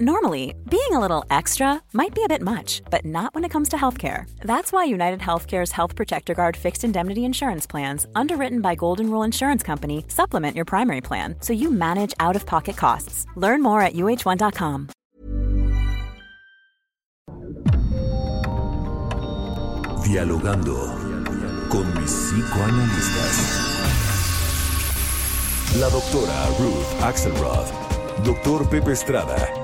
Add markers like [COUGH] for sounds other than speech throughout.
Normally, being a little extra might be a bit much, but not when it comes to healthcare. That's why United Healthcare's Health Protector Guard fixed indemnity insurance plans, underwritten by Golden Rule Insurance Company, supplement your primary plan so you manage out of pocket costs. Learn more at uh1.com. Dialogando con mis psicoanalistas. La doctora Ruth Axelrod, doctor Pepe Estrada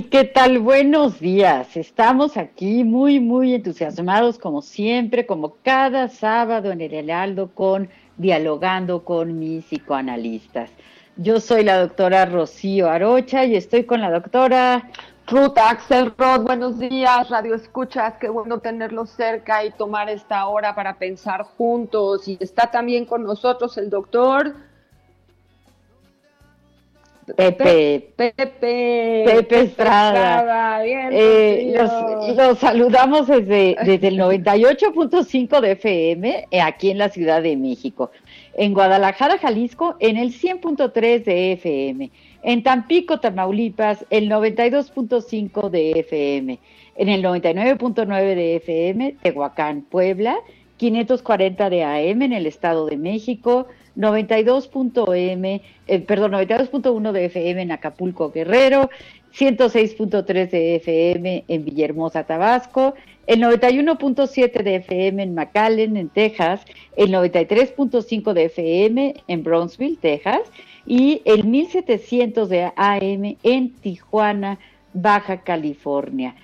¿Qué tal? Buenos días. Estamos aquí muy, muy entusiasmados, como siempre, como cada sábado en el Heraldo, con dialogando con mis psicoanalistas. Yo soy la doctora Rocío Arocha y estoy con la doctora Ruth Axelrod. Buenos días, Radio Escuchas. Qué bueno tenerlos cerca y tomar esta hora para pensar juntos. Y está también con nosotros el doctor Pepe, Pepe, Pepe Estrada. Eh, los, saludamos desde, desde el 98.5 de FM eh, aquí en la Ciudad de México. En Guadalajara, Jalisco, en el 100.3 de FM. En Tampico, Tamaulipas, el 92.5 de FM. En el 99.9 de FM, Tehuacán, Puebla. 540 de AM en el Estado de México. 92.m, eh, perdón, 92.1 de FM en Acapulco, Guerrero, 106.3 de FM en Villahermosa, Tabasco, el 91.7 de FM en McAllen, en Texas, el 93.5 de FM en Brownsville, Texas, y el 1700 de AM en Tijuana, Baja California.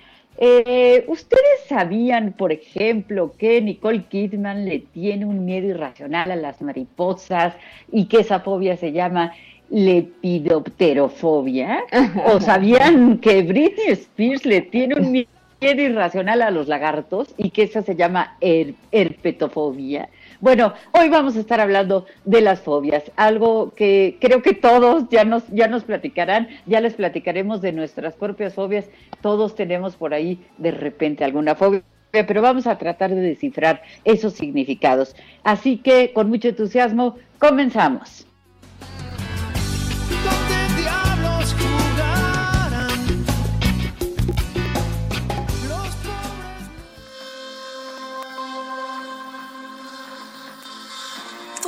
Eh, ¿Ustedes sabían, por ejemplo, que Nicole Kidman le tiene un miedo irracional a las mariposas y que esa fobia se llama lepidopterofobia? ¿O [LAUGHS] sabían que Britney Spears le tiene un miedo irracional a los lagartos y que esa se llama herpetofobia? Bueno, hoy vamos a estar hablando de las fobias, algo que creo que todos ya nos, ya nos platicarán, ya les platicaremos de nuestras propias fobias, todos tenemos por ahí de repente alguna fobia pero vamos a tratar de descifrar esos significados. Así que con mucho entusiasmo, comenzamos.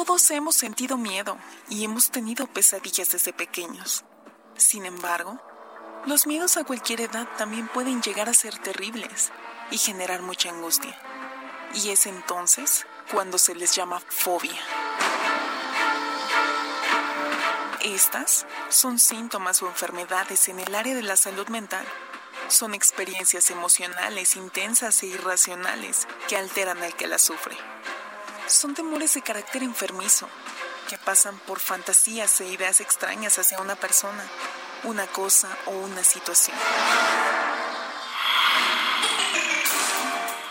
Todos hemos sentido miedo y hemos tenido pesadillas desde pequeños. Sin embargo, los miedos a cualquier edad también pueden llegar a ser terribles y generar mucha angustia. Y es entonces cuando se les llama fobia. Estas son síntomas o enfermedades en el área de la salud mental. Son experiencias emocionales intensas e irracionales que alteran al que las sufre son temores de carácter enfermizo, que pasan por fantasías e ideas extrañas hacia una persona, una cosa o una situación.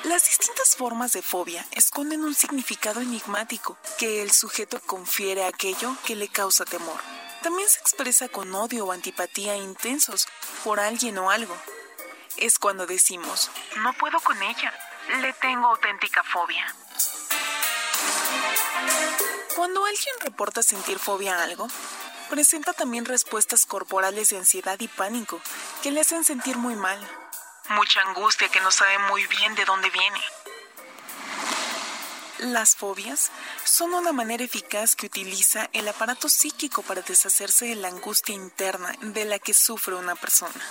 Las distintas formas de fobia esconden un significado enigmático que el sujeto confiere a aquello que le causa temor. También se expresa con odio o antipatía intensos por alguien o algo. Es cuando decimos, no puedo con ella, le tengo auténtica fobia. Cuando alguien reporta sentir fobia a algo, presenta también respuestas corporales de ansiedad y pánico que le hacen sentir muy mal. Mucha angustia que no sabe muy bien de dónde viene. Las fobias son una manera eficaz que utiliza el aparato psíquico para deshacerse de la angustia interna de la que sufre una persona.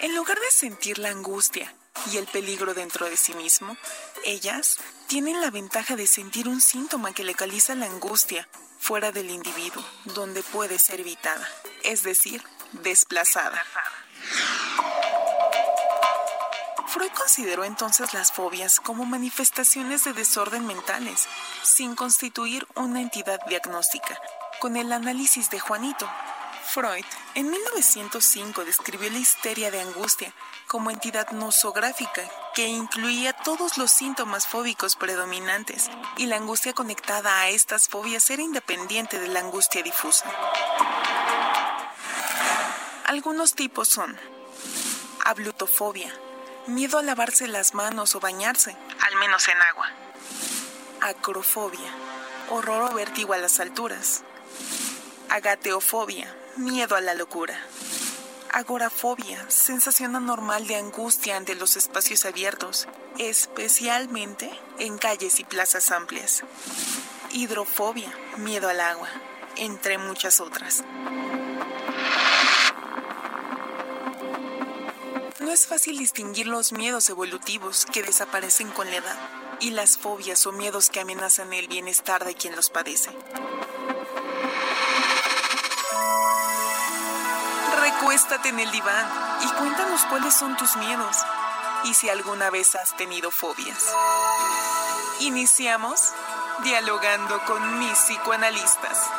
En lugar de sentir la angustia y el peligro dentro de sí mismo, ellas tienen la ventaja de sentir un síntoma que localiza la angustia fuera del individuo, donde puede ser evitada, es decir, desplazada. Freud consideró entonces las fobias como manifestaciones de desorden mentales, sin constituir una entidad diagnóstica, con el análisis de Juanito. Freud en 1905 describió la histeria de angustia como entidad nosográfica que incluía todos los síntomas fóbicos predominantes y la angustia conectada a estas fobias era independiente de la angustia difusa. Algunos tipos son ablutofobia, miedo a lavarse las manos o bañarse, al menos en agua. Acrofobia, horror o vértigo a las alturas. Agateofobia, miedo a la locura. Agorafobia, sensación anormal de angustia ante los espacios abiertos, especialmente en calles y plazas amplias. Hidrofobia, miedo al agua, entre muchas otras. No es fácil distinguir los miedos evolutivos que desaparecen con la edad y las fobias o miedos que amenazan el bienestar de quien los padece. Recuéstate en el diván y cuéntanos cuáles son tus miedos y si alguna vez has tenido fobias. Iniciamos dialogando con mis psicoanalistas.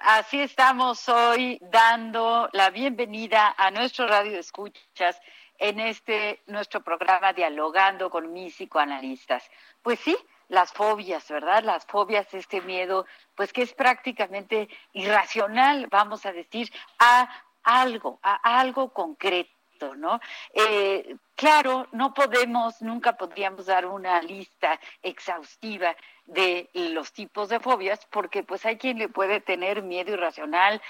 Así estamos hoy dando la bienvenida a nuestro radio escuchas en este nuestro programa Dialogando con mis psicoanalistas. Pues sí, las fobias, ¿verdad? Las fobias, este miedo, pues que es prácticamente irracional, vamos a decir, a algo, a algo concreto. ¿No? Eh, claro, no podemos, nunca podríamos dar una lista exhaustiva de los tipos de fobias, porque pues hay quien le puede tener miedo irracional,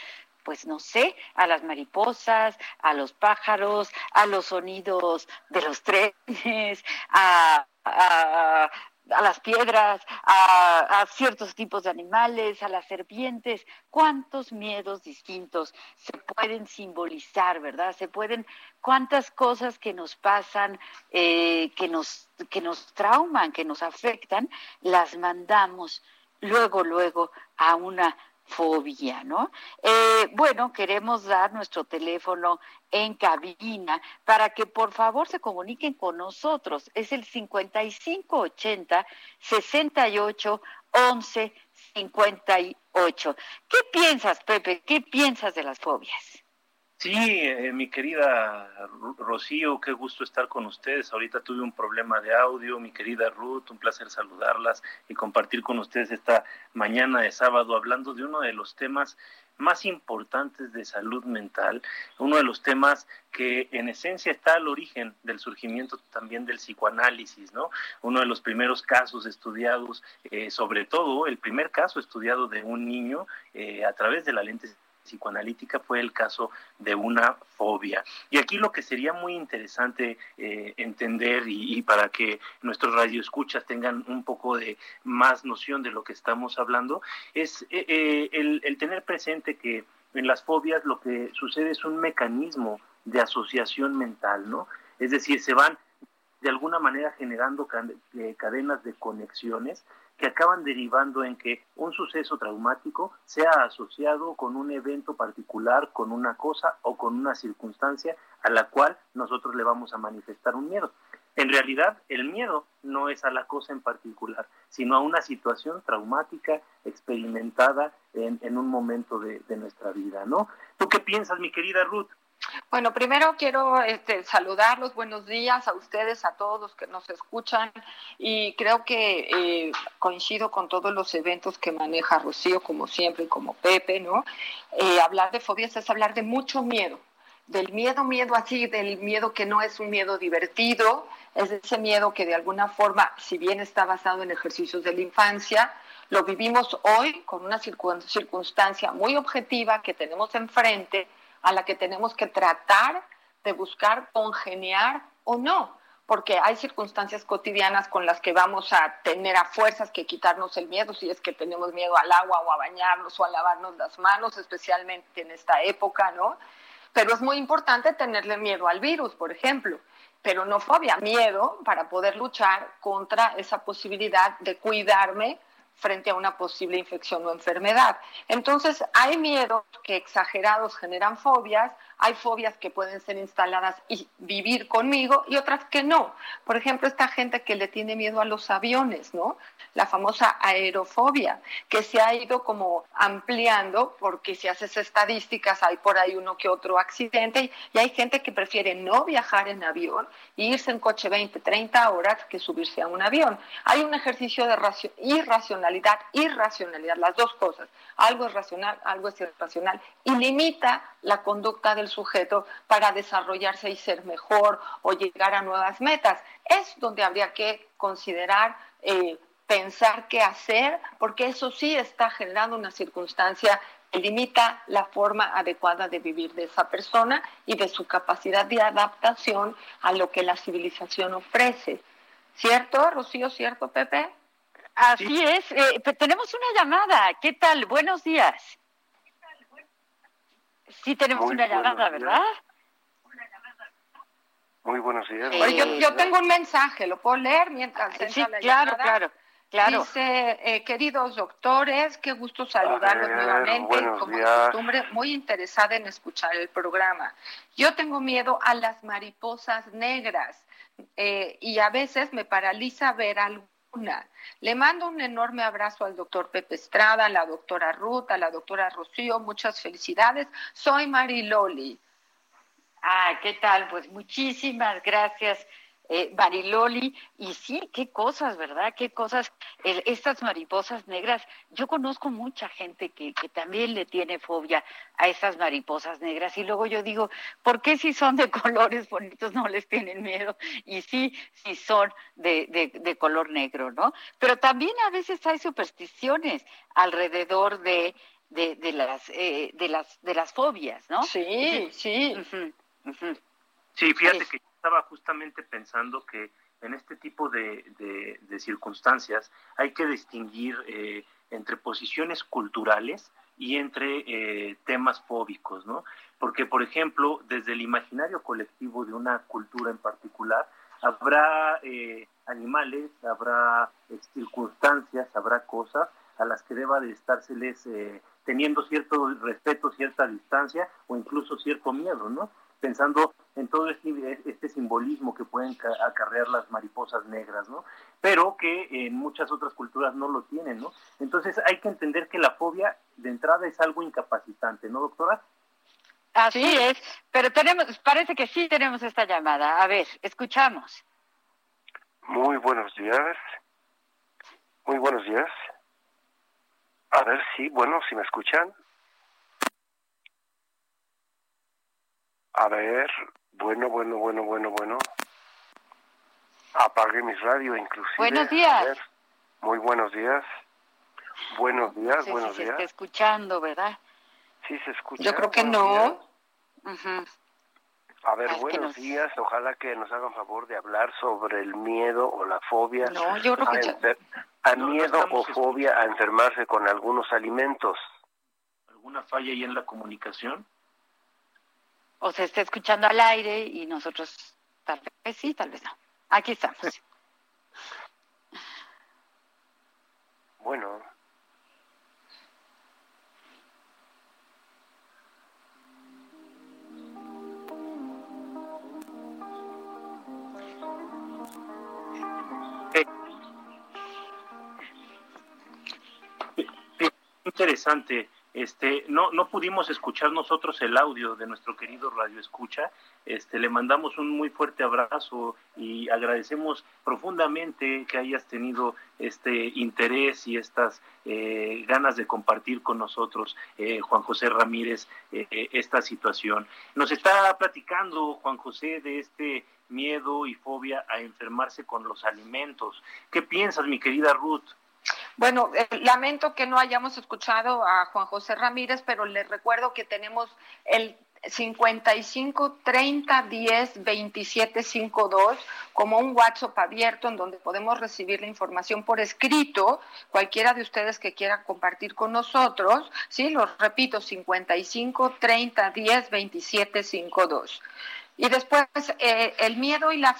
pues no sé, a las mariposas, a los pájaros, a los sonidos de los trenes, a, a, a las piedras, a, ciertos tipos de animales, a las serpientes, cuántos miedos distintos se pueden simbolizar, ¿verdad? Se pueden, cuántas cosas que nos pasan, eh, que, nos, que nos trauman, que nos afectan, las mandamos luego, luego a una fobia, ¿no? Eh, bueno, queremos dar nuestro teléfono en cabina para que por favor se comuniquen con nosotros. Es el 5580 68 11 58. ¿Qué piensas, Pepe? ¿Qué piensas de las fobias? Sí, eh, mi querida Rocío, qué gusto estar con ustedes. Ahorita tuve un problema de audio, mi querida Ruth, un placer saludarlas y compartir con ustedes esta mañana de sábado hablando de uno de los temas más importantes de salud mental, uno de los temas que en esencia está al origen del surgimiento también del psicoanálisis, ¿no? Uno de los primeros casos estudiados, eh, sobre todo el primer caso estudiado de un niño eh, a través de la lente psicoanalítica fue el caso de una fobia. Y aquí lo que sería muy interesante eh, entender y, para que nuestros radioescuchas tengan un poco de más noción de lo que estamos hablando es eh, eh, el, el tener presente que en las fobias lo que sucede es un mecanismo de asociación mental, ¿no? Es decir, se van de alguna manera generando cadenas de conexiones que acaban derivando en que un suceso traumático sea asociado con un evento particular, con una cosa o con una circunstancia a la cual nosotros le vamos a manifestar un miedo. En realidad, el miedo no es a la cosa en particular, sino a una situación traumática experimentada en, un momento de, nuestra vida, ¿no? ¿Tú qué piensas, mi querida Ruth? Bueno, primero quiero este, saludarlos, buenos días a ustedes, a todos los que nos escuchan y creo que eh, coincido con todos los eventos que maneja Rocío, como siempre, como Pepe, ¿no? Eh, hablar de fobias es hablar de mucho miedo, del miedo, miedo así, del miedo que no es un miedo divertido, es ese miedo que de alguna forma, si bien está basado en ejercicios de la infancia, lo vivimos hoy con una circunstancia muy objetiva que tenemos enfrente, a la que tenemos que tratar de buscar congeniar o no, porque hay circunstancias cotidianas con las que vamos a tener a fuerzas que quitarnos el miedo, si es que tenemos miedo al agua o a bañarnos o a lavarnos las manos, especialmente en esta época, ¿no? Pero es muy importante tenerle miedo al virus, por ejemplo pero no fobia, miedo para poder luchar contra esa posibilidad de cuidarme frente a una posible infección o enfermedad. Entonces, hay miedos que exagerados generan fobias, hay fobias que pueden ser instaladas y vivir conmigo y otras que no. Por ejemplo, esta gente que le tiene miedo a los aviones, ¿no? La famosa aerofobia, que se ha ido como ampliando porque si haces estadísticas hay por ahí uno que otro accidente y hay gente que prefiere no viajar en avión e irse en coche 20, 30 horas que subirse a un avión. Hay un ejercicio de irracionalidad, irracionalidad, las dos cosas. Algo es racional, algo es irracional y limita la conducta del sujeto para desarrollarse y ser mejor o llegar a nuevas metas. Es donde habría que considerar, eh, pensar qué hacer, porque eso sí está generando una circunstancia que limita la forma adecuada de vivir de esa persona y de su capacidad de adaptación a lo que la civilización ofrece. ¿Cierto, Rocío? ¿Cierto, Pepe? Así es. Eh, tenemos una llamada. ¿Qué tal? Buenos días. Sí tenemos una llamada, ¿verdad? Muy buenos días. yo, tengo un mensaje, ¿lo puedo leer mientras Sí, claro, claro. Claro. Dice, eh, queridos doctores, qué gusto saludarlos nuevamente. Como de costumbre, muy interesada en escuchar el programa. Yo tengo miedo a las mariposas negras eh, y a veces me paraliza ver algo le mando un enorme abrazo al doctor Pepe Estrada, a la doctora Ruth, a la doctora Rocío, muchas felicidades. Soy Mariloli. Ah, ¿qué tal? Pues muchísimas gracias eh, Mariloli, y sí, qué cosas, ¿verdad? Qué cosas, estas mariposas negras, yo conozco mucha gente que, que, también le tiene fobia a esas mariposas negras, y luego yo digo, ¿por qué si son de [LAUGHS] colores bonitos no les tienen miedo? Y sí, si son de, de, color negro, ¿no? Pero también a veces hay supersticiones alrededor de, de, las, eh, de, las, de las fobias, ¿no? Sí, sí. Sí, fíjate que estaba justamente pensando que en este tipo de, circunstancias hay que distinguir eh, entre posiciones culturales y entre eh, temas fóbicos, ¿no? Porque, por ejemplo, desde el imaginario colectivo de una cultura en particular, habrá eh, animales, habrá circunstancias, habrá cosas a las que deba de estárseles teniendo cierto respeto, cierta distancia o incluso cierto miedo, ¿no? Pensando en todo este, este, simbolismo que pueden acarrear las mariposas negras, ¿no? Pero que en muchas otras culturas no lo tienen, ¿no? Entonces hay que entender que la fobia de entrada es algo incapacitante, ¿no, doctora? Así es, pero tenemos, parece que sí tenemos esta llamada. A ver, escuchamos. Muy buenos días. Muy buenos días. A ver, sí, bueno, si me escuchan. A ver, bueno, bueno, bueno, bueno, bueno. Apague mi radio inclusive. Buenos días. Muy buenos días. Buenos días, buenos días. Se está escuchando, ¿verdad? Sí, se escucha. Yo creo que no. A ver, buenos días. Ojalá que nos hagan favor de hablar sobre el miedo o la fobia. No, yo creo que a, miedo o fobia a enfermarse con algunos alimentos. ¿Alguna falla ahí en la comunicación? o se esté escuchando al aire y nosotros tal vez sí, tal vez no. Aquí estamos. [LAUGHS] Bueno. Eh. Eh, eh, interesante este, no, no pudimos escuchar nosotros el audio de nuestro querido Radio Escucha. Este, le mandamos un muy fuerte abrazo y agradecemos profundamente que hayas tenido este interés y estas eh, ganas de compartir con nosotros, eh, Juan José Ramírez, eh, esta situación. Nos está platicando Juan José de este miedo y fobia a enfermarse con los alimentos. ¿Qué piensas, mi querida Ruth? Bueno, eh, lamento que no hayamos escuchado a Juan José Ramírez, pero les recuerdo que tenemos el 55 30 10 27 52 como un WhatsApp abierto en donde podemos recibir la información por escrito, cualquiera de ustedes que quiera compartir con nosotros, sí, lo repito, 55 30 10 27 52. Y después eh, el miedo y la,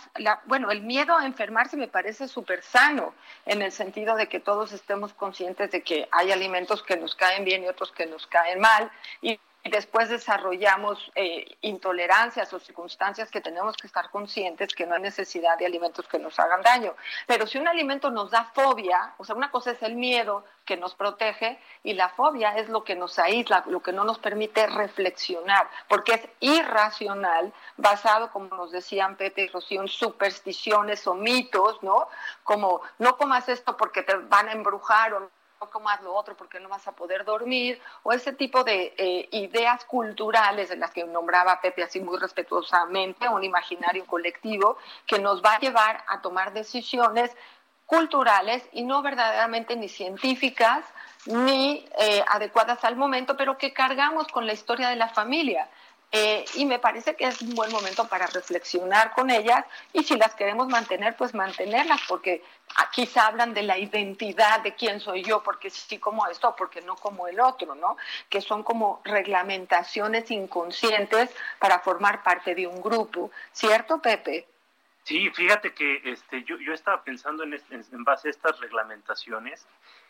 bueno, el miedo a enfermarse me parece súper sano en el sentido de que todos estemos conscientes de que hay alimentos que nos caen bien y otros que nos caen mal y después desarrollamos eh, intolerancias o circunstancias que tenemos que estar conscientes que no hay necesidad de alimentos que nos hagan daño. Pero si un alimento nos da fobia, o sea, una cosa es el miedo que nos protege y la fobia es lo que nos aísla, lo que no nos permite reflexionar, porque es irracional, basado, como nos decían Pepe y Rocío, en supersticiones o mitos, ¿no? Como no comas esto porque te van a embrujar o comas lo otro porque no vas a poder dormir, o ese tipo de eh, ideas culturales de las que nombraba Pepe así muy respetuosamente, un imaginario colectivo que nos va a llevar a tomar decisiones culturales y no verdaderamente ni científicas ni eh, adecuadas al momento, pero que cargamos con la historia de la familia. Eh, y me parece que es un buen momento para reflexionar con ellas y si las queremos mantener, pues mantenerlas, porque aquí se hablan de la identidad de quién soy yo, porque sí como esto, porque no como el otro, ¿no? Que son como reglamentaciones inconscientes para formar parte de un grupo, ¿cierto, Pepe? Sí, fíjate que este, yo, yo estaba pensando en, en base a estas reglamentaciones,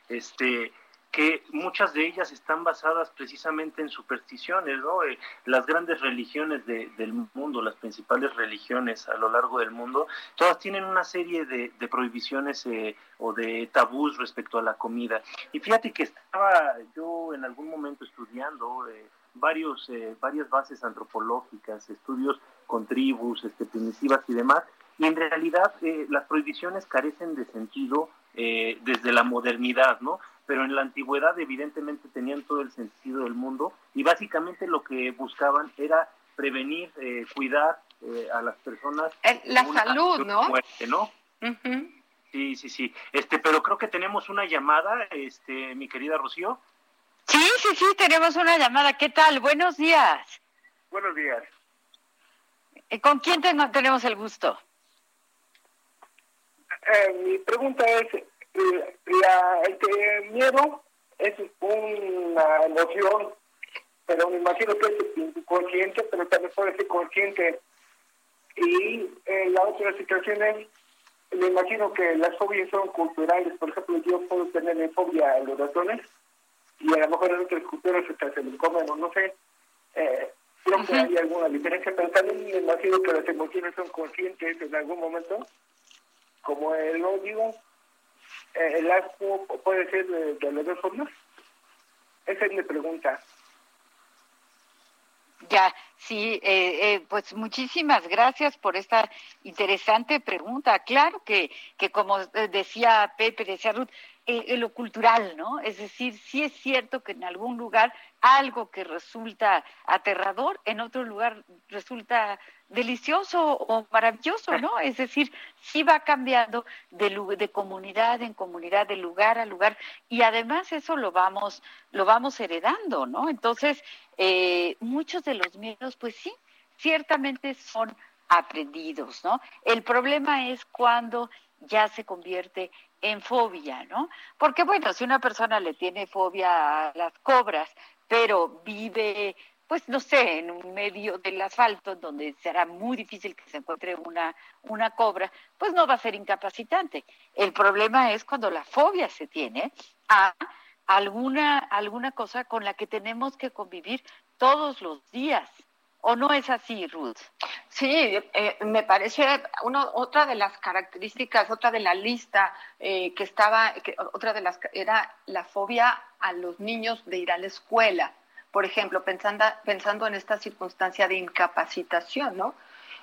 este, que muchas de ellas están basadas precisamente en supersticiones, ¿no? Eh, las grandes religiones del mundo, las principales religiones a lo largo del mundo, todas tienen una serie de, prohibiciones eh, o de tabús respecto a la comida. Y fíjate que estaba yo en algún momento estudiando eh, varios, varias bases antropológicas, estudios con tribus este, primitivas y demás, y en realidad las prohibiciones carecen de sentido desde la modernidad, ¿no? Pero en la antigüedad evidentemente tenían todo el sentido del mundo y básicamente lo que buscaban era prevenir, eh, cuidar eh, a las personas. La salud, ¿no? Muerte, ¿no? Sí, sí, sí. Este, pero creo que tenemos una llamada, este, mi querida Rocío. Sí, sí, sí, tenemos una llamada. ¿Qué tal? Buenos días. Buenos días. Eh, ¿Con quién tenemos el gusto? mi pregunta es, la, el miedo es una emoción, pero me imagino que es inconsciente, pero también puede ser consciente. Y eh, la otra situación es, me imagino que las fobias son culturales. Por ejemplo, yo puedo tener fobia a los ratones y a lo mejor en otras culturas se me comen o no sé. Eh, creo que hay alguna diferencia, pero también me imagino que las emociones son conscientes en algún momento, como el odio el asco puede ser de, las dos formas? Esa es mi pregunta. Ya, sí, eh, eh, pues muchísimas gracias por esta interesante pregunta. Claro que, que como decía Pepe, decía Ruth, eh, lo cultural, ¿no? Es decir, sí es cierto que en algún lugar algo que resulta aterrador, en otro lugar resulta delicioso o maravilloso, ¿no? Es decir, sí va cambiando de, de comunidad en comunidad, de lugar a lugar, y además eso lo vamos, lo vamos heredando, ¿no? Entonces, eh, muchos de los miedos, pues sí, ciertamente son aprendidos, ¿no? El problema es cuando ya se convierte en fobia, ¿no? Porque bueno, si una persona le tiene fobia a las cobras, pero vive, pues no sé, en un medio del asfalto donde será muy difícil que se encuentre una, una cobra, pues no va a ser incapacitante. El problema es cuando la fobia se tiene a alguna, alguna cosa con la que tenemos que convivir todos los días ¿O no es así, Ruth? Sí, eh, me parece una, otra de las características, otra de la lista eh, que estaba, que, otra de las era la fobia a los niños de ir a la escuela. Por ejemplo, pensando, pensando en esta circunstancia de incapacitación, ¿no?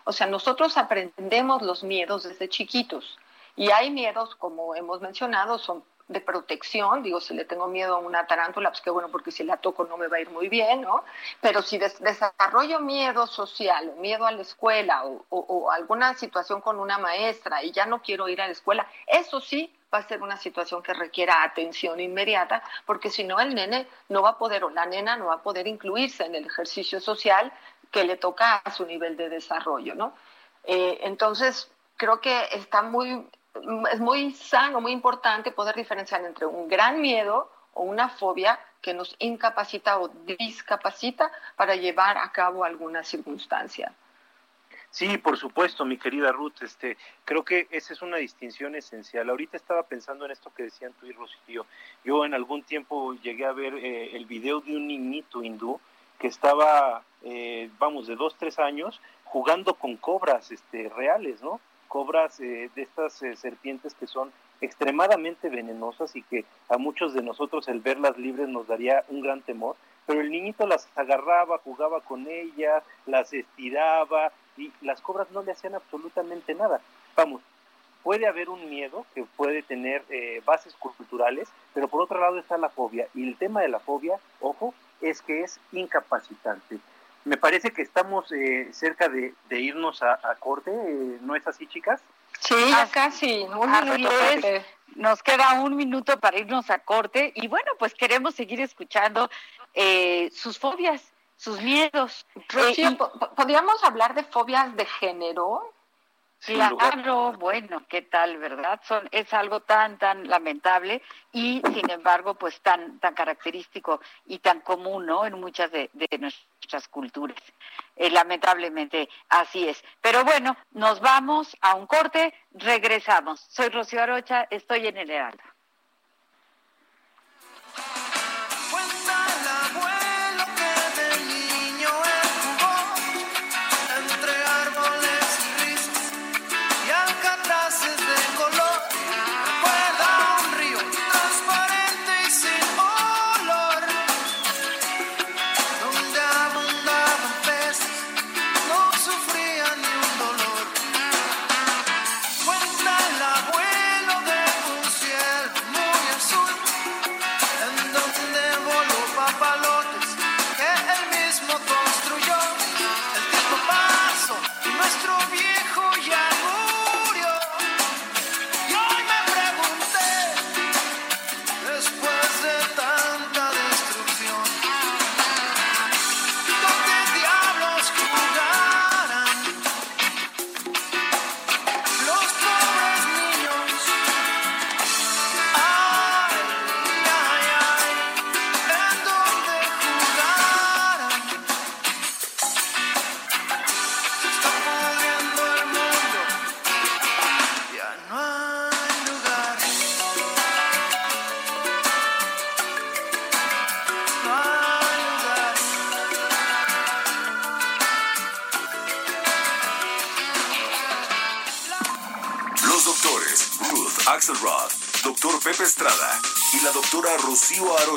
O sea, nosotros aprendemos los miedos desde chiquitos y hay miedos, como hemos mencionado, son de protección, digo, si le tengo miedo a una tarántula, pues qué bueno, porque si la toco no me va a ir muy bien, ¿no? Pero si desarrollo miedo social, miedo a la escuela o, alguna situación con una maestra y ya no quiero ir a la escuela, eso sí va a ser una situación que requiera atención inmediata, porque si no el nene no va a poder o la nena no va a poder incluirse en el ejercicio social que le toca a su nivel de desarrollo, ¿no? Eh, entonces, creo que está muy es muy sano, muy importante poder diferenciar entre un gran miedo o una fobia que nos incapacita o discapacita para llevar a cabo alguna circunstancia. Sí, por supuesto, mi querida Ruth, este, creo que esa es una distinción esencial. Ahorita estaba pensando en esto que decían tú y Rocío. Yo en algún tiempo llegué a ver eh, el video de un niñito hindú que estaba, eh, vamos, de dos, tres años, jugando con cobras este, reales, ¿no? Cobras eh, de estas eh, serpientes que son extremadamente venenosas y que a muchos de nosotros el verlas libres nos daría un gran temor, pero el niñito las agarraba, jugaba con ellas, las estiraba y las cobras no le hacían absolutamente nada. Vamos, puede haber un miedo que puede tener eh, bases culturales, pero por otro lado está la fobia y el tema de la fobia, ojo, es que es incapacitante. Me parece que estamos eh, cerca de, irnos a, corte, eh, ¿no es así, chicas? Sí, ya casi, un minuto. nos queda un minuto para irnos a corte y bueno, pues queremos seguir escuchando eh, sus fobias, sus miedos. ¿podríamos hablar de fobias de género? Claro, bueno, ¿qué tal, verdad? Son, es algo tan, tan lamentable y, sin embargo, pues tan, tan característico y tan común, ¿no? En muchas de, nuestras culturas. Eh, lamentablemente, así es. Pero bueno, nos vamos a un corte, regresamos. Soy Rocío Arocha, estoy en el Heraldo.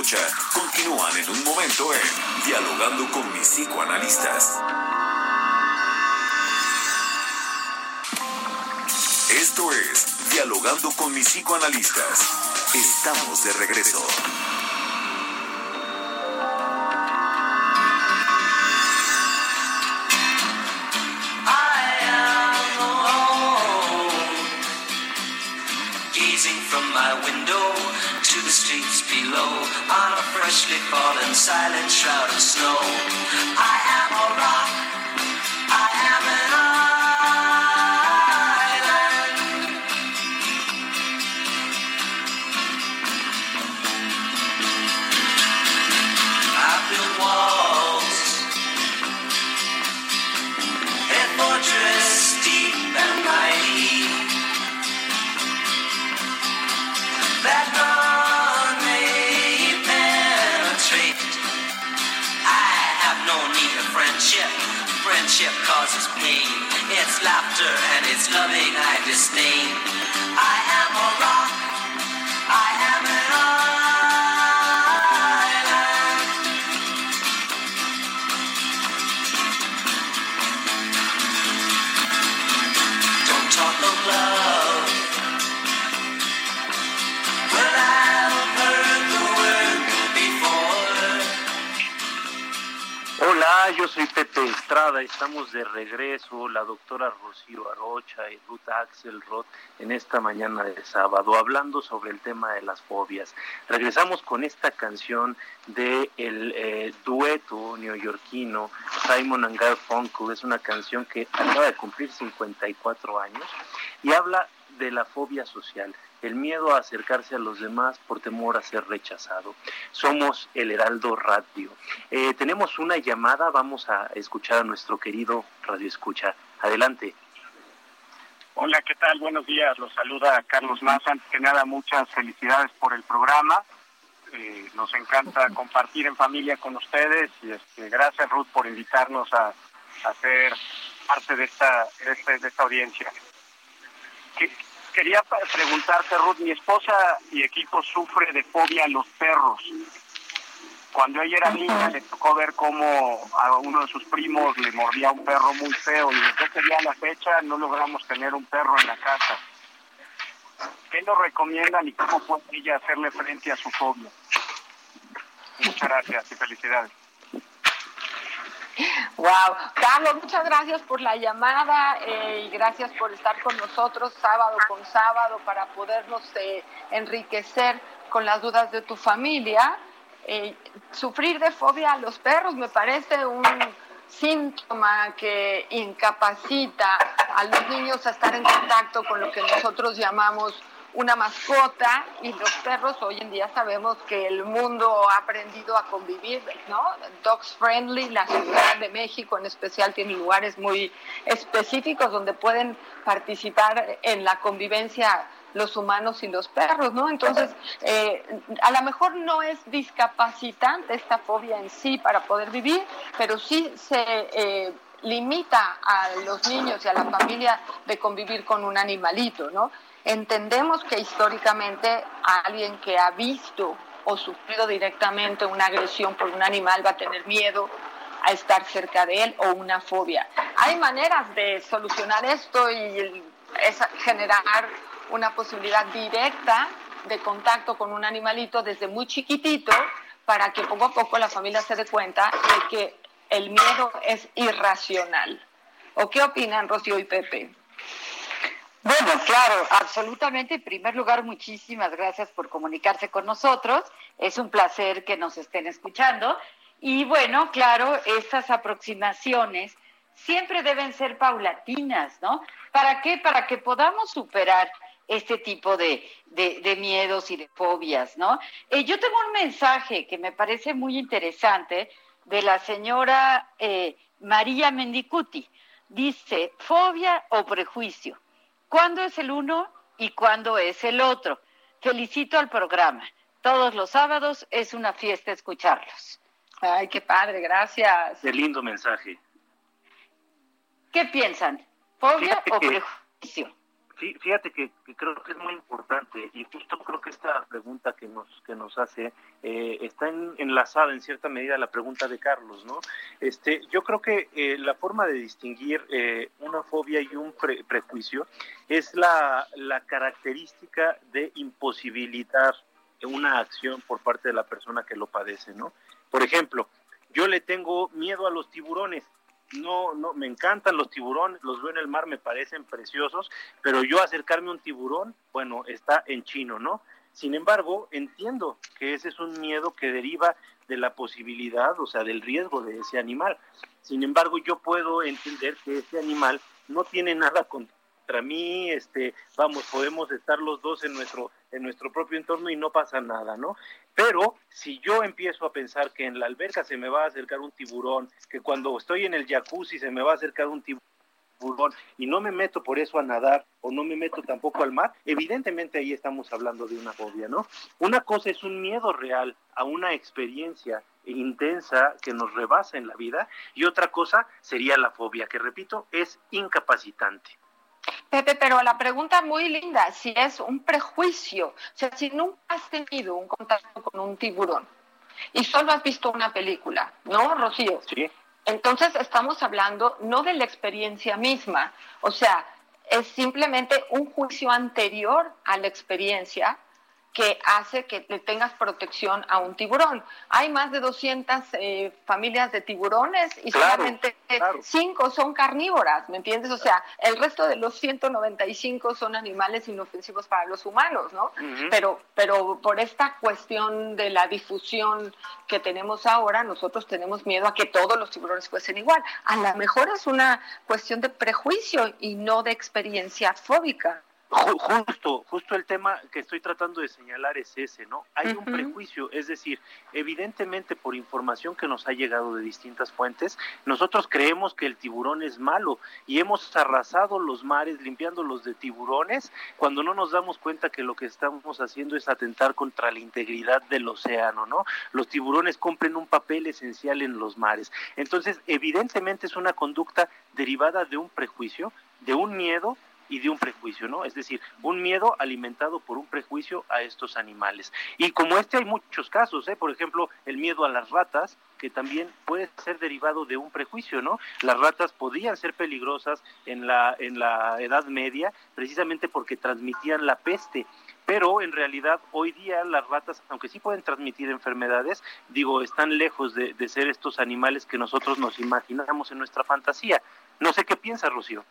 Continúan en un momento en Dialogando con mis psicoanalistas. Esto es Dialogando con mis psicoanalistas. Estamos de regreso. Causes pain. It's laughter and it's loving I disdain. I am a rock, Hola, yo soy Pepe Estrada, estamos de regreso, la doctora Rocío Arocha y Ruth Axelrod en esta mañana de sábado, hablando sobre el tema de las fobias. Regresamos con esta canción de el eh, dueto neoyorquino Simon and Garfunkel, es una canción que acaba de cumplir 54 años y habla de la fobia social el miedo a acercarse a los demás por temor a ser rechazado. Somos el Heraldo Radio. Eh, tenemos una llamada, vamos a escuchar a nuestro querido Radio Escucha. Adelante. Hola, ¿qué tal? Buenos días. Los saluda Carlos Maza. Antes que nada, muchas felicidades por el programa. Eh, nos encanta compartir en familia con ustedes y este, gracias Ruth por invitarnos a, a ser parte de esta, de esta, de esta audiencia. ¿Qué, quería preguntarte, Ruth, mi esposa y equipo sufre de fobia a los perros. Cuando ella era niña le tocó ver cómo a uno de sus primos le mordía un perro muy feo y desde ese día a la fecha no logramos tener un perro en la casa. ¿Qué nos recomiendan y cómo puede ella hacerle frente a su fobia? Muchas gracias y felicidades. Wow, Carlos, muchas gracias por la llamada eh, y gracias por estar con nosotros sábado con sábado para podernos eh, enriquecer con las dudas de tu familia. Eh, sufrir de fobia a los perros me parece un síntoma que incapacita a los niños a estar en contacto con lo que nosotros llamamos una mascota y los perros hoy en día sabemos que el mundo ha aprendido a convivir, ¿no? Dogs Friendly, la Ciudad de México en especial tiene lugares muy específicos donde pueden participar en la convivencia los humanos y los perros, ¿no? Entonces, eh, a lo mejor no es discapacitante esta fobia en sí para poder vivir, pero sí se eh, limita a los niños y a la familia de convivir con un animalito, ¿no? Entendemos que históricamente alguien que ha visto o sufrido directamente una agresión por un animal va a tener miedo a estar cerca de él o una fobia. Hay maneras de solucionar esto y es generar una posibilidad directa de contacto con un animalito desde muy chiquitito para que poco a poco la familia se dé cuenta de que el miedo es irracional. ¿O qué opinan Rocío y Pepe? Bueno, claro, absolutamente. En primer lugar, muchísimas gracias por comunicarse con nosotros. Es un placer que nos estén escuchando. Y bueno, claro, estas aproximaciones siempre deben ser paulatinas, ¿no? ¿Para qué? Para que podamos superar este tipo de, de, miedos y de fobias, ¿no? Eh, yo tengo un mensaje que me parece muy interesante de la señora eh, María Mendicuti. Dice, fobia o prejuicio. ¿Cuándo es el uno y cuándo es el otro? Felicito al programa. Todos los sábados es una fiesta escucharlos. Ay, qué padre, gracias. Qué lindo mensaje. ¿Qué piensan? ¿Fobia o prejuicio? Fí- Fíjate que, que creo que es muy importante y justo creo que esta pregunta que nos que nos hace eh, está en- enlazada en cierta medida a la pregunta de Carlos, ¿no? Este, yo creo que eh, la forma de distinguir eh, una fobia y un pre- prejuicio es la, la característica de imposibilitar una acción por parte de la persona que lo padece, ¿no? Por ejemplo, yo le tengo miedo a los tiburones. No, no, me encantan los tiburones, los veo en el mar, me parecen preciosos, pero yo acercarme a un tiburón, bueno, está en chino, ¿no? Sin embargo, entiendo que ese es un miedo que deriva de la posibilidad, o sea, del riesgo de ese animal. Sin embargo, yo puedo entender que ese animal no tiene nada contra mí, este, vamos, podemos estar los dos en nuestro en nuestro propio entorno y no pasa nada, ¿no? Pero si yo empiezo a pensar que en la alberca se me va a acercar un tiburón, que cuando estoy en el jacuzzi se me va a acercar un tiburón, y no me meto por eso a nadar o no me meto tampoco al mar, evidentemente ahí estamos hablando de una fobia, ¿no? Una cosa es un miedo real a una experiencia intensa que nos rebasa en la vida y otra cosa sería la fobia, que repito, es incapacitante. Pepe, pero la pregunta muy linda, si es un prejuicio, o sea, si nunca has tenido un contacto con un tiburón y solo has visto una película, ¿no, Rocío? Sí. Entonces estamos hablando no de la experiencia misma, o sea, es simplemente un juicio anterior a la experiencia que hace que le tengas protección a un tiburón. Hay más de 200 eh, familias de tiburones y solamente 5 son carnívoras, ¿me entiendes? O sea, el resto de los 195 son animales inofensivos para los humanos, ¿no? pero, pero por esta cuestión de la difusión que tenemos ahora, nosotros tenemos miedo a que todos los tiburones fuesen igual. A lo mejor es una cuestión de prejuicio y no de experiencia fóbica. Justo, justo el tema que estoy tratando de señalar es ese, ¿no? Hay un prejuicio, es decir, evidentemente por información que nos ha llegado de distintas fuentes, nosotros creemos que el tiburón es malo y hemos arrasado los mares limpiándolos de tiburones cuando no nos damos cuenta que lo que estamos haciendo es atentar contra la integridad del océano, ¿no? Los tiburones cumplen un papel esencial en los mares. Entonces, evidentemente es una conducta derivada de un prejuicio, de un miedo y de un prejuicio, ¿no? Es decir, un miedo alimentado por un prejuicio a estos animales. Y como este hay muchos casos, ¿eh? Por ejemplo, el miedo a las ratas, que también puede ser derivado de un prejuicio, ¿no? Las ratas podían ser peligrosas en la, en la Edad Media precisamente porque transmitían la peste pero en realidad hoy día las ratas, aunque sí pueden transmitir enfermedades, digo, están lejos de, de, ser estos animales que nosotros nos imaginamos en nuestra fantasía. No sé qué piensa, Rocío.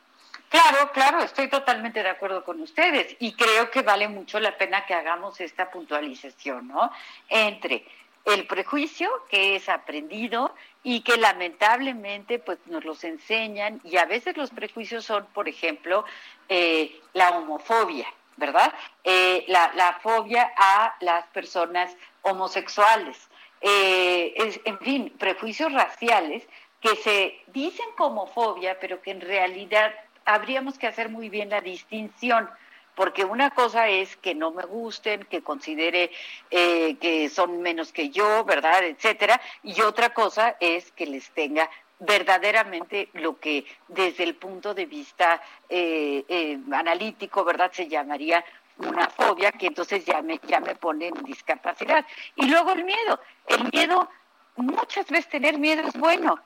Claro, claro, estoy totalmente de acuerdo con ustedes y creo que vale mucho la pena que hagamos esta puntualización, ¿no? Entre el prejuicio que es aprendido y que lamentablemente pues nos los enseñan y a veces los prejuicios son, por ejemplo, eh, la homofobia, ¿verdad? Eh, la, la, fobia a las personas homosexuales. Eh, es, en fin, prejuicios raciales que se dicen como fobia, pero que en realidad habríamos que hacer muy bien la distinción, porque una cosa es que no me gusten, que considere eh, que son menos que yo, ¿verdad? Etcétera, y otra cosa es que les tenga verdaderamente lo que desde el punto de vista eh, eh, analítico, ¿verdad? Se llamaría una fobia que entonces ya me, ya me pone en discapacidad. Y luego el miedo. El miedo, muchas veces tener miedo es bueno,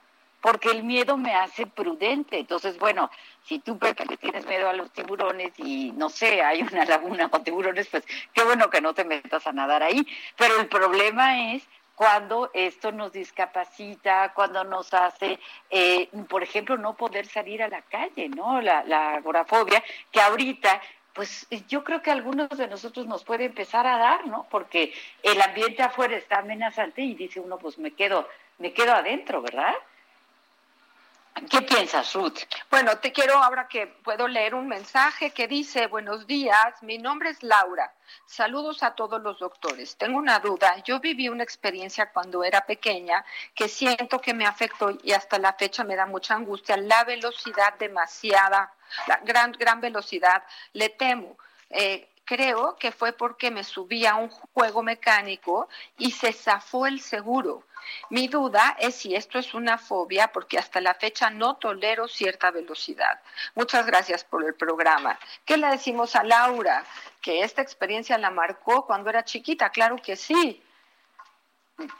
porque el miedo me hace prudente. Entonces, bueno, si tú, Pepe, le tienes miedo a los tiburones y no sé, hay una [LAUGHS] laguna con tiburones, pues qué bueno que no te metas a nadar ahí. Pero el problema es cuando esto nos discapacita, cuando nos hace, eh, por ejemplo, no poder salir a la calle, ¿no? La, la agorafobia, que ahorita pues yo creo que algunos de nosotros nos puede empezar a dar, ¿no? Porque el ambiente afuera está amenazante y dice uno, pues me quedo, me quedo adentro, ¿verdad? ¿Qué piensas, Ruth? Bueno, te quiero ahora que puedo leer un mensaje que dice, buenos días, mi nombre es Laura. Saludos a todos los doctores. Tengo una duda. Yo viví una experiencia cuando era pequeña que siento que me afectó y hasta la fecha me da mucha angustia. La velocidad demasiada, la gran, gran velocidad. Le temo. Eh, creo que fue porque me subí a un juego mecánico y se zafó el seguro. Mi duda es si esto es una fobia porque hasta la fecha no tolero cierta velocidad. Muchas gracias por el programa. ¿Qué le decimos a Laura? Que esta experiencia la marcó cuando era chiquita. Claro que sí.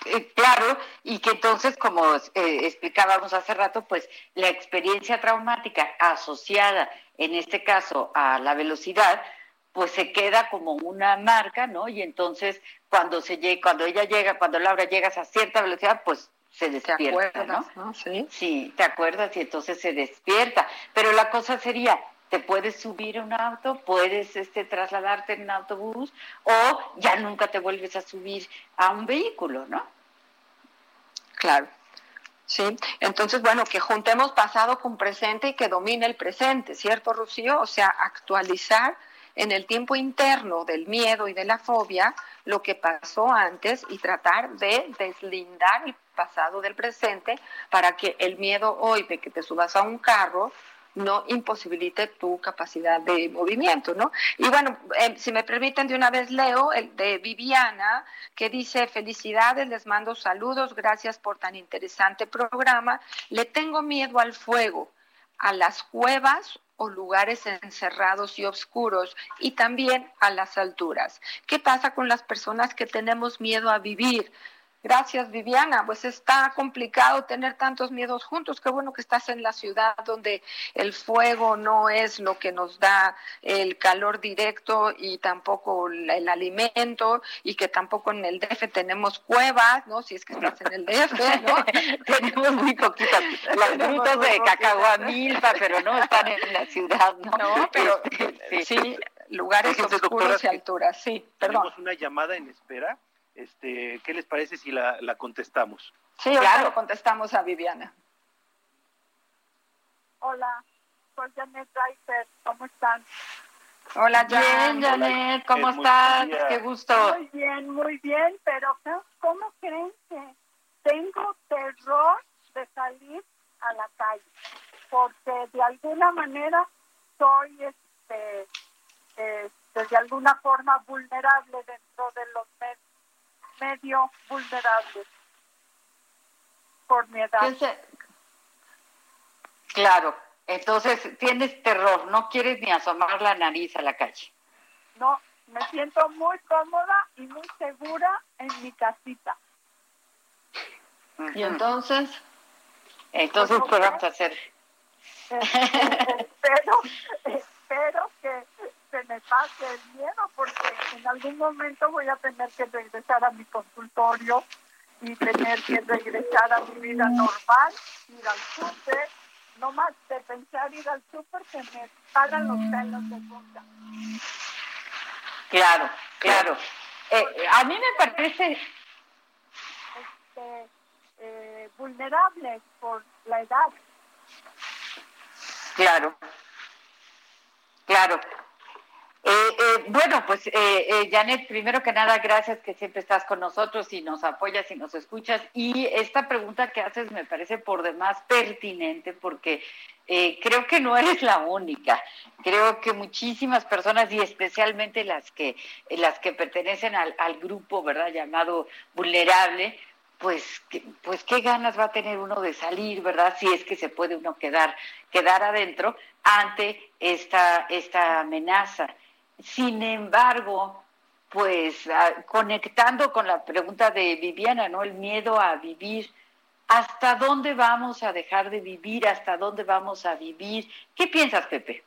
Eh, claro, y que entonces, como eh, explicábamos hace rato, pues la experiencia traumática asociada, en este caso, a la velocidad, pues se queda como una marca, ¿no? Y entonces cuando se llega, cuando ella llega, cuando Laura llega a cierta velocidad, pues se despierta, ¿no? Sí. sí, te acuerdas y entonces se despierta. Pero la cosa sería, te puedes subir a un auto, puedes este trasladarte en un autobús o ya nunca te vuelves a subir a un vehículo, ¿no? Claro. Sí, entonces, bueno, que juntemos pasado con presente y que domine el presente, ¿cierto, Rocío? O sea, actualizar en el tiempo interno del miedo y de la fobia lo que pasó antes y tratar de deslindar el pasado del presente para que el miedo hoy de que te subas a un carro no imposibilite tu capacidad de movimiento, ¿no? Y bueno, eh, si me permiten de una vez leo el de Viviana, que dice, felicidades, les mando saludos, gracias por tan interesante programa. Le tengo miedo al fuego, a las cuevas o lugares encerrados y oscuros y también a las alturas. ¿Qué pasa con las personas que tenemos miedo a vivir? Gracias, Viviana. Pues está complicado tener tantos miedos juntos. Qué bueno que estás en la ciudad donde el fuego no es lo que nos da el calor directo y tampoco el alimento y que tampoco en el DF tenemos cuevas, ¿no? Si es que estás en el DF, ¿no? [LAUGHS] tenemos muy poquitas. Las frutas de cacahuamilpa, pero no están en la ciudad, ¿no? No, pero este, sí, lugares oscuros y alturas. Sí, perdón. Tenemos una llamada en espera. Este, ¿Qué les parece si la, la contestamos? Sí, claro, contestamos a Viviana. Hola, soy Janet Reiser, ¿cómo están? Hola, Jan. Bien, Janet, ¿cómo estás? Qué gusto. Muy bien, muy bien, pero ¿cómo creen que tengo terror de salir a la calle? Porque de alguna manera soy, este, este de alguna forma vulnerable dentro de los medios medio vulnerables por mi edad. Claro, entonces tienes terror, no quieres ni asomar la nariz a la calle. No, me siento muy cómoda y muy segura en mi casita. ¿Y entonces? Entonces, ¿qué vamos a hacer? [LAUGHS] espero, espero que se me pase el miedo porque en algún momento voy a tener que regresar a mi consultorio y tener que regresar a mi vida normal, ir al súper, no más de pensar ir al súper que me pagan los pelos de punta. Claro, claro. Eh, a mí me parece... Este, eh, vulnerables por la edad. Claro, claro. Eh, eh, bueno, pues eh, eh, Janet, primero que nada, gracias que siempre estás con nosotros y nos apoyas y nos escuchas. Y esta pregunta que haces me parece por demás pertinente porque eh, creo que no eres la única. Creo que muchísimas personas y especialmente las que las que pertenecen al, al grupo, verdad, llamado vulnerable, pues, pues qué ganas va a tener uno de salir, ¿verdad? Si es que se puede uno quedar, quedar adentro ante esta, esta amenaza. Sin embargo, pues ah, conectando con la pregunta de Viviana, ¿no? El miedo a vivir. ¿Hasta dónde vamos a dejar de vivir? ¿Hasta dónde vamos a vivir? ¿Qué piensas, Pepe?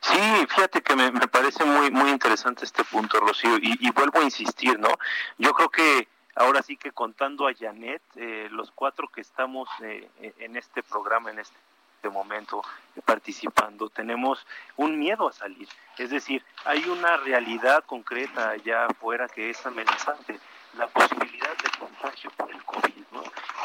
Sí, fíjate que me, parece muy muy interesante este punto, Rocío, y, vuelvo a insistir, ¿no? Yo creo que ahora sí que contando a Janet, eh, los cuatro que estamos eh, en este programa, en este este momento participando, tenemos un miedo a salir. Es decir, hay una realidad concreta allá afuera que es amenazante, la posibilidad de contagio por el COVID, ¿no?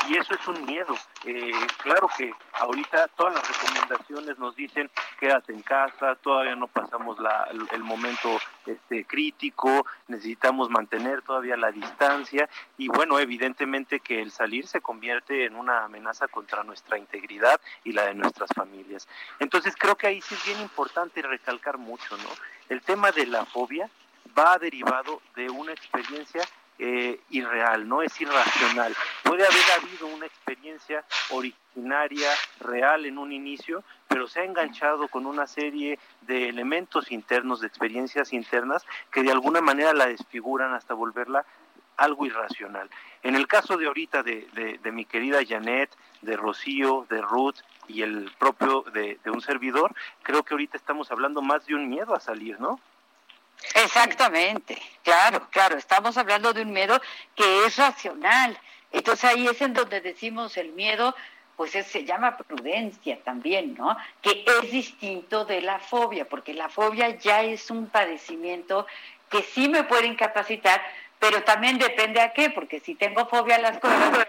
y eso es un miedo. Eh, claro que ahorita todas las recomendaciones nos dicen quédate en casa, todavía no pasamos la, el momento este, crítico, necesitamos mantener todavía la distancia y bueno, evidentemente que el salir se convierte en una amenaza contra nuestra integridad y la de nuestras familias. Entonces creo que ahí sí es bien importante recalcar mucho, ¿no? El tema de la fobia va derivado de una experiencia eh, irreal, no es irracional. Puede haber habido una experiencia originaria, real en un inicio, pero se ha enganchado con una serie de elementos internos, de experiencias internas, que de alguna manera la desfiguran hasta volverla algo irracional. En el caso de ahorita de, de, mi querida Janet, de Rocío, de Ruth y el propio de, de un servidor, creo que ahorita estamos hablando más de un miedo a salir, ¿no? Exactamente, claro, claro, estamos hablando de un miedo que es racional. Entonces ahí es en donde decimos el miedo, pues se llama prudencia también, ¿no? Que es distinto de la fobia, porque la fobia ya es un padecimiento que sí me puede incapacitar, pero también depende a qué, porque si tengo fobia a las cosas,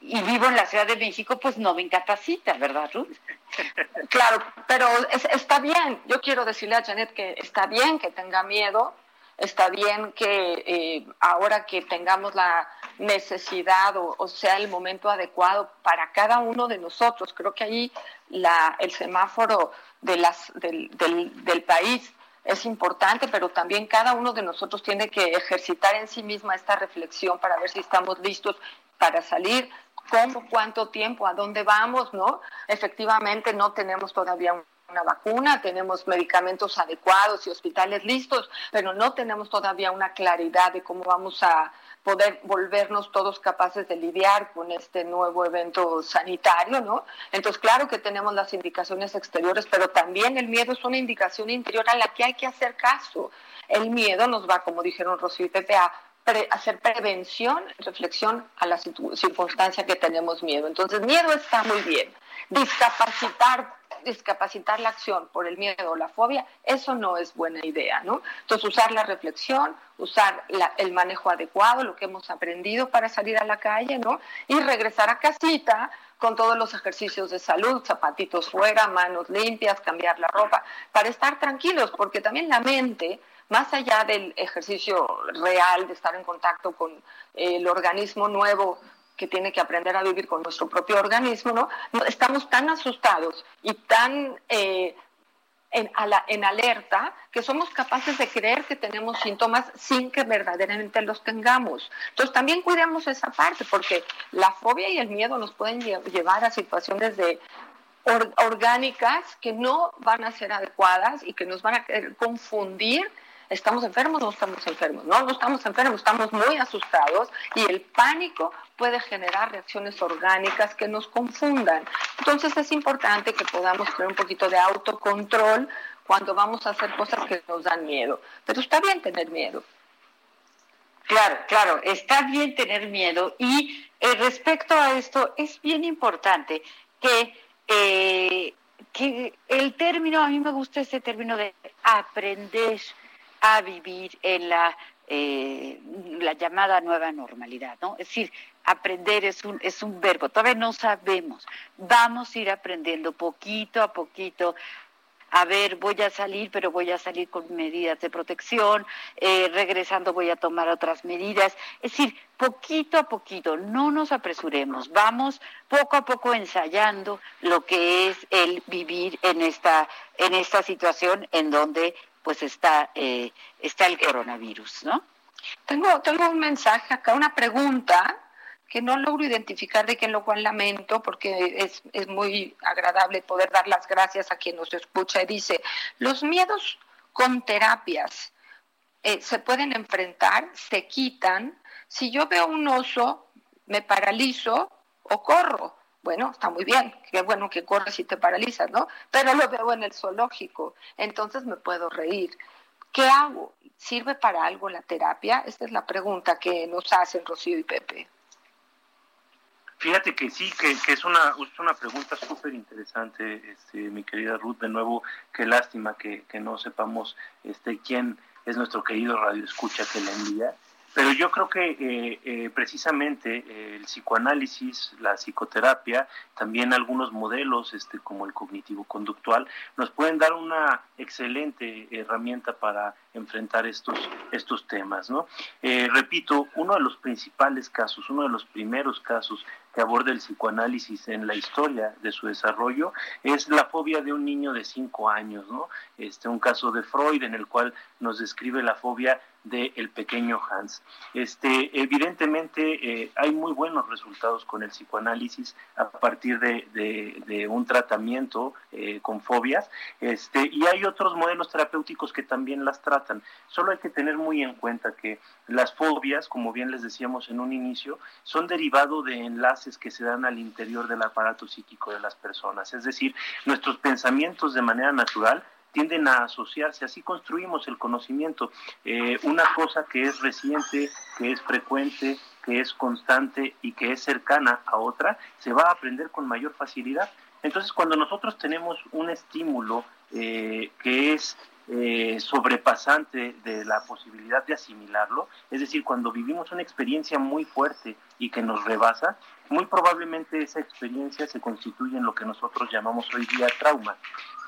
y vivo en la Ciudad de México, pues no me incapacita, ¿verdad, Ruth? [LAUGHS] Claro, pero está bien. Yo quiero decirle a Janet que está bien que tenga miedo, está bien que eh, ahora que tengamos la necesidad o, sea el momento adecuado para cada uno de nosotros. Creo que ahí la, el semáforo de las, del, del país es importante, pero también cada uno de nosotros tiene que ejercitar en sí misma esta reflexión para ver si estamos listos para salir, cómo, cuánto tiempo, a dónde vamos, ¿no? Efectivamente no tenemos todavía una vacuna, tenemos medicamentos adecuados y hospitales listos, pero no tenemos todavía una claridad de cómo vamos a poder volvernos todos capaces de lidiar con este nuevo evento sanitario, ¿no? Entonces, claro que tenemos las indicaciones exteriores, pero también el miedo es una indicación interior a la que hay que hacer caso. El miedo nos va, como dijeron Rocío y Pepe, a hacer prevención, reflexión a la circunstancia que tenemos miedo. Entonces, miedo está muy bien. Discapacitar discapacitar la acción por el miedo o la fobia, eso no es buena idea, ¿no? Entonces, usar la reflexión, usar el manejo adecuado, lo que hemos aprendido para salir a la calle, ¿no? Y regresar a casita con todos los ejercicios de salud, zapatitos fuera, manos limpias, cambiar la ropa, para estar tranquilos, porque también la mente más allá del ejercicio real de estar en contacto con el organismo nuevo que tiene que aprender a vivir con nuestro propio organismo, ¿no? Estamos tan asustados y tan eh, en, en alerta que somos capaces de creer que tenemos síntomas sin que verdaderamente los tengamos. Entonces también cuidemos esa parte porque la fobia y el miedo nos pueden llevar a situaciones de orgánicas que no van a ser adecuadas y que nos van a confundir ¿Estamos enfermos o no estamos enfermos? No, no estamos enfermos, estamos muy asustados y el pánico puede generar reacciones orgánicas que nos confundan. Entonces es importante que podamos tener un poquito de autocontrol cuando vamos a hacer cosas que nos dan miedo. Pero está bien tener miedo. Claro, claro, está bien tener miedo y eh, respecto a esto es bien importante que, eh, que el término, a mí me gusta ese término de aprender a vivir en la, eh, la llamada nueva normalidad, ¿no? Es decir, aprender es un, es un verbo, todavía no sabemos, vamos a ir aprendiendo poquito a poquito a ver, voy a salir, pero voy a salir con medidas de protección, eh, regresando voy a tomar otras medidas. Es decir, poquito a poquito, no nos apresuremos, vamos poco a poco ensayando lo que es el vivir en esta, en esta situación en donde pues está, eh, está el coronavirus, ¿no? Tengo, tengo un mensaje acá, una pregunta que no logro identificar de quién lo cual lamento porque es, es muy agradable poder dar las gracias a quien nos escucha y dice, los miedos con terapias eh, se pueden enfrentar, se quitan. Si yo veo un oso, me paralizo o corro. Bueno, está muy bien, qué bueno que corres y te paralizas, ¿no? Pero lo veo en el zoológico, entonces me puedo reír. ¿Qué hago? ¿Sirve para algo la terapia? Esta es la pregunta que nos hacen Rocío y Pepe. Fíjate que sí, que, es, una, es una pregunta súper interesante, este, mi querida Ruth. De nuevo, qué lástima que, que no sepamos este, quién es nuestro querido Radio Escucha que le envía. Pero yo creo que eh, eh, precisamente eh, el psicoanálisis, la psicoterapia, también algunos modelos este, como el cognitivo-conductual, nos pueden dar una excelente herramienta para enfrentar estos, estos temas. ¿no? repito, uno de los principales casos, uno de los primeros casos que aborda el psicoanálisis en la historia de su desarrollo es la fobia de un niño de cinco años, ¿no? Este, un caso de Freud en el cual nos describe la fobia del el pequeño Hans. Este, evidentemente eh, hay muy buenos resultados con el psicoanálisis a partir de, un tratamiento eh, con fobias este, y hay otros modelos terapéuticos que también las tratan. Solo hay que tener muy en cuenta que las fobias, como bien les decíamos en un inicio, son derivado de enlaces que se dan al interior del aparato psíquico de las personas. Es decir, nuestros pensamientos de manera natural tienden a asociarse, así construimos el conocimiento. Eh, una cosa que es reciente, que es frecuente, que es constante y que es cercana a otra, se va a aprender con mayor facilidad. Entonces, cuando nosotros tenemos un estímulo eh, que es eh, sobrepasante de la posibilidad de asimilarlo, es decir, cuando vivimos una experiencia muy fuerte y que nos rebasa, muy probablemente esa experiencia se constituye en lo que nosotros llamamos hoy día trauma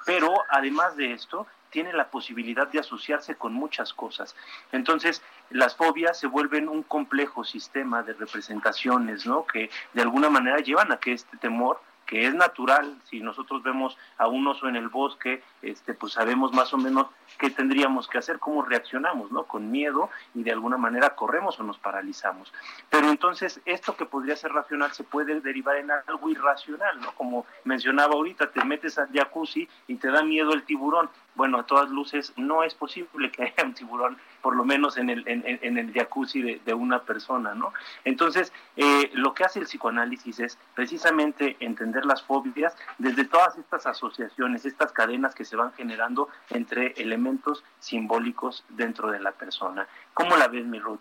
pero además de esto, tiene la posibilidad de asociarse con muchas cosas. Entonces, las fobias se vuelven un complejo sistema de representaciones, ¿no? Que de alguna manera llevan a que este temor que es natural, si nosotros vemos a un oso en el bosque, este, pues sabemos más o menos qué tendríamos que hacer, cómo reaccionamos, ¿no? Con miedo y de alguna manera corremos o nos paralizamos. Pero entonces esto que podría ser racional se puede derivar en algo irracional, ¿no? Como mencionaba ahorita, te metes al jacuzzi y te da miedo el tiburón. Bueno, a todas luces no es posible que haya un tiburón por lo menos en el, en, el jacuzzi de, una persona, ¿no? Entonces, eh, lo que hace el psicoanálisis es precisamente entender las fobias desde todas estas asociaciones, estas cadenas que se van generando entre elementos simbólicos dentro de la persona. ¿Cómo la ves, mi Ruth?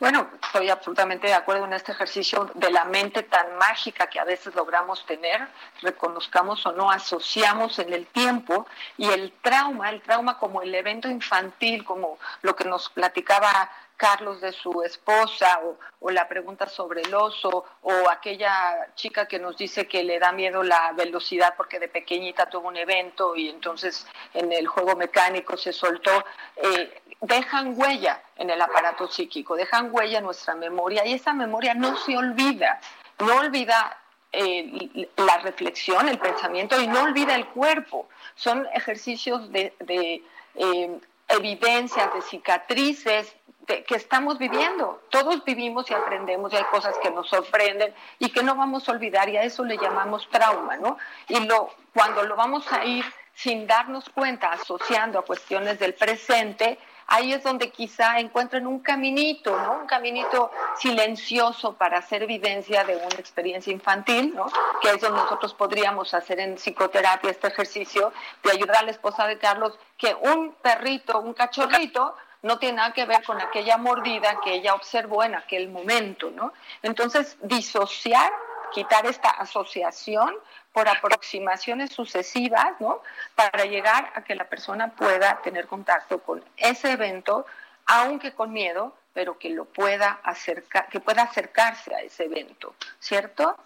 Bueno, estoy absolutamente de acuerdo en este ejercicio de la mente tan mágica que a veces logramos tener, reconozcamos o no, asociamos en el tiempo y el trauma, el trauma como el evento infantil, como lo que nos platicaba Carlos de su esposa o, la pregunta sobre el oso o aquella chica que nos dice que le da miedo la velocidad porque de pequeñita tuvo un evento y entonces en el juego mecánico se soltó. Eh, dejan huella en el aparato psíquico, dejan huella en nuestra memoria y esa memoria no se olvida, no olvida eh, la reflexión, el pensamiento y no olvida el cuerpo. Son ejercicios de, eh, evidencias, de cicatrices que estamos viviendo. Todos vivimos y aprendemos y hay cosas que nos sorprenden y que no vamos a olvidar y a eso le llamamos trauma, ¿no? Y lo, cuando lo vamos a ir sin darnos cuenta, asociando a cuestiones del presente, ahí es donde quizá encuentren un caminito, ¿no? Un caminito silencioso para hacer evidencia de una experiencia infantil, ¿no? Que es donde nosotros podríamos hacer en psicoterapia este ejercicio de ayudar a la esposa de Carlos que un perrito, un cachorrito, no tiene nada que ver con aquella mordida que ella observó en aquel momento, ¿no? Entonces, disociar, quitar esta asociación por aproximaciones sucesivas, ¿no? Para llegar a que la persona pueda tener contacto con ese evento, aunque con miedo, pero que lo pueda acercar, que pueda acercarse a ese evento, ¿cierto?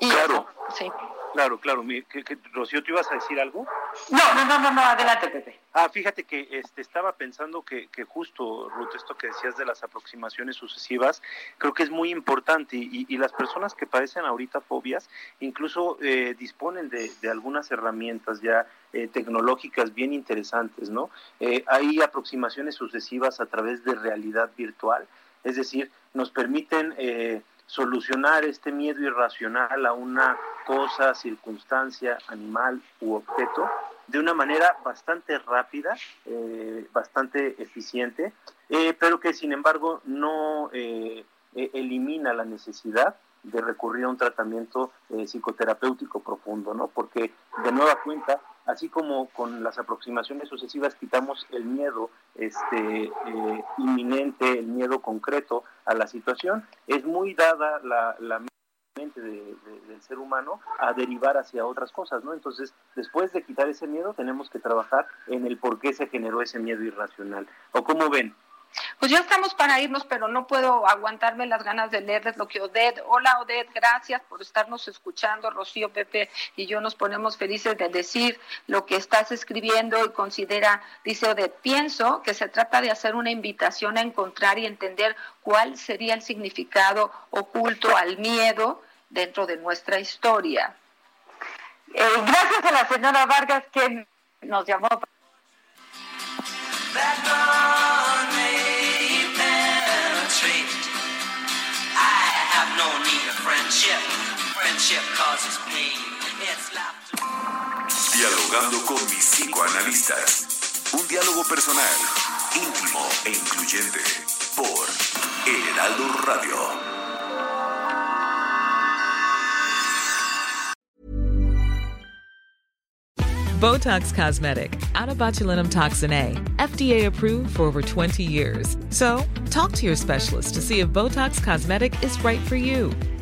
Y claro. Sí. Claro, claro. Rocío, ¿tú ibas a decir algo? No, no, no, no, adelante, Pepe. Ah, fíjate que este, estaba pensando que, que, justo, Ruth, esto que decías de las aproximaciones sucesivas, creo que es muy importante y, y las personas que padecen ahorita fobias incluso eh, disponen de, de, algunas herramientas ya eh, tecnológicas bien interesantes, ¿no? Eh, hay aproximaciones sucesivas a través de realidad virtual, es decir, nos permiten solucionar este miedo irracional a una cosa, circunstancia, animal u objeto de una manera bastante rápida, eh, bastante eficiente, eh, pero que sin embargo no eh, e-, elimina la necesidad de recurrir a un tratamiento psicoterapéutico profundo, ¿no? Porque de nueva cuenta, así como con las aproximaciones sucesivas quitamos el miedo este, inminente, el miedo concreto a la situación, es muy dada la, la mente del ser humano a derivar hacia otras cosas, ¿no? Entonces, después de quitar ese miedo, tenemos que trabajar en el por qué se generó ese miedo irracional. ¿O cómo ven? Pues ya estamos para irnos, pero no puedo aguantarme las ganas de leerles lo que Odette. Hola Odette, gracias por estarnos escuchando. Rocío, Pepe y yo nos ponemos felices de decir lo que estás escribiendo y considera, dice Odette, pienso que se trata de hacer una invitación a encontrar y entender cuál sería el significado oculto al miedo dentro de nuestra historia. Eh, gracias a la señora Vargas que nos llamó. Dialogando con mis psicoanalistas. Un diálogo personal, íntimo e incluyente. Por El Heraldo Radio. Botox Cosmetic, out of botulinum toxin A, FDA approved for over 20 years. So, talk to your specialist to see if Botox Cosmetic is right for you.